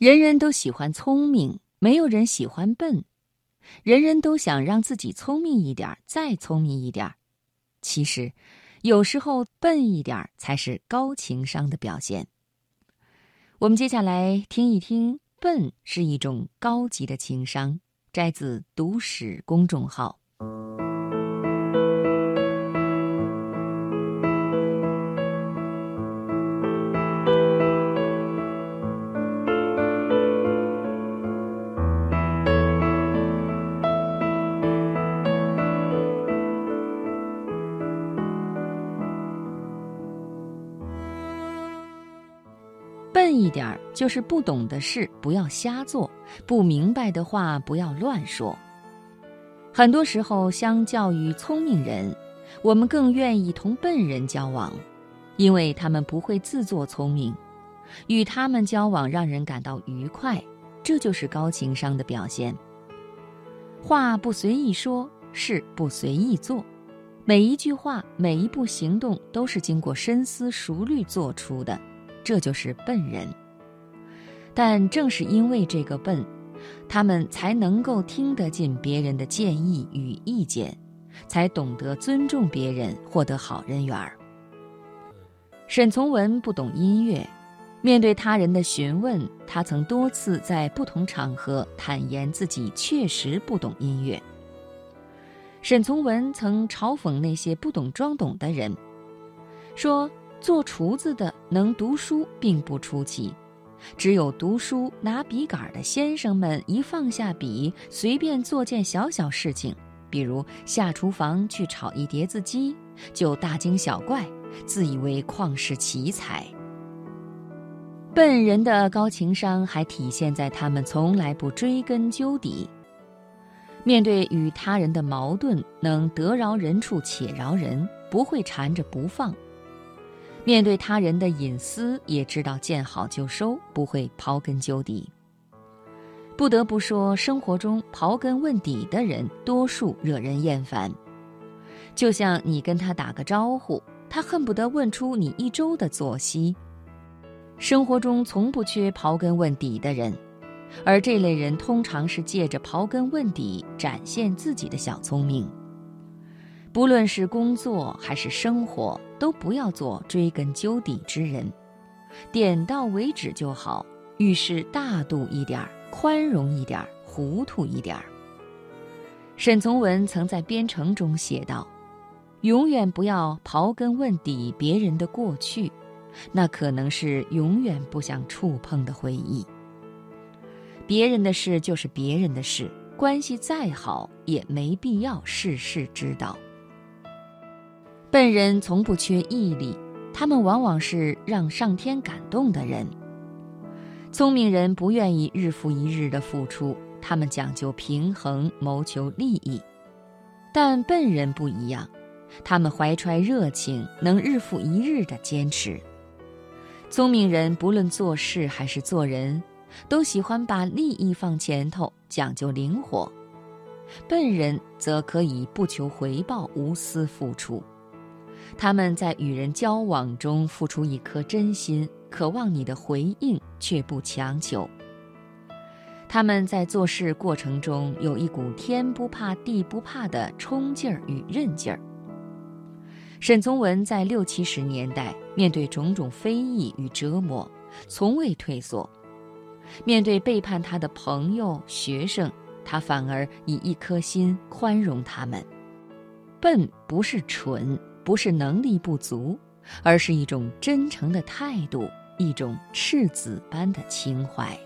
人人都喜欢聪明，没有人喜欢笨。人人都想让自己聪明一点，再聪明一点。其实，有时候笨一点才是高情商的表现。我们接下来听一听，笨是一种高级的情商。摘自“读史”公众号。笨一点，就是不懂的事不要瞎做，不明白的话不要乱说。很多时候，相较于聪明人，我们更愿意同笨人交往，因为他们不会自作聪明，与他们交往让人感到愉快，这就是高情商的表现。话不随意说，事不随意做，每一句话、每一步行动都是经过深思熟虑做出的。这就是笨人，但正是因为这个笨，他们才能够听得进别人的建议与意见，才懂得尊重别人，获得好人缘儿。沈从文不懂音乐，面对他人的询问，他曾多次在不同场合坦言自己确实不懂音乐。沈从文曾嘲讽那些不懂装懂的人，说。做厨子的能读书并不出奇，只有读书拿笔杆的先生们一放下笔，随便做件小小事情，比如下厨房去炒一碟子鸡，就大惊小怪，自以为旷世奇才。笨人的高情商还体现在他们从来不追根究底，面对与他人的矛盾，能得饶人处且饶人，不会缠着不放。面对他人的隐私，也知道见好就收，不会刨根究底。不得不说，生活中刨根问底的人多数惹人厌烦。就像你跟他打个招呼，他恨不得问出你一周的作息。生活中从不缺刨根问底的人，而这类人通常是借着刨根问底展现自己的小聪明。不论是工作还是生活，都不要做追根究底之人，点到为止就好。遇事大度一点儿，宽容一点儿，糊涂一点儿。沈从文曾在《编程》中写道：“永远不要刨根问底别人的过去，那可能是永远不想触碰的回忆。别人的事就是别人的事，关系再好也没必要事事知道。”笨人从不缺毅力，他们往往是让上天感动的人。聪明人不愿意日复一日的付出，他们讲究平衡，谋求利益。但笨人不一样，他们怀揣热情，能日复一日的坚持。聪明人不论做事还是做人，都喜欢把利益放前头，讲究灵活；笨人则可以不求回报，无私付出。他们在与人交往中付出一颗真心，渴望你的回应，却不强求。他们在做事过程中有一股天不怕地不怕的冲劲儿与韧劲儿。沈从文在六七十年代面对种种非议与折磨，从未退缩；面对背叛他的朋友、学生，他反而以一颗心宽容他们。笨不是蠢。不是能力不足，而是一种真诚的态度，一种赤子般的情怀。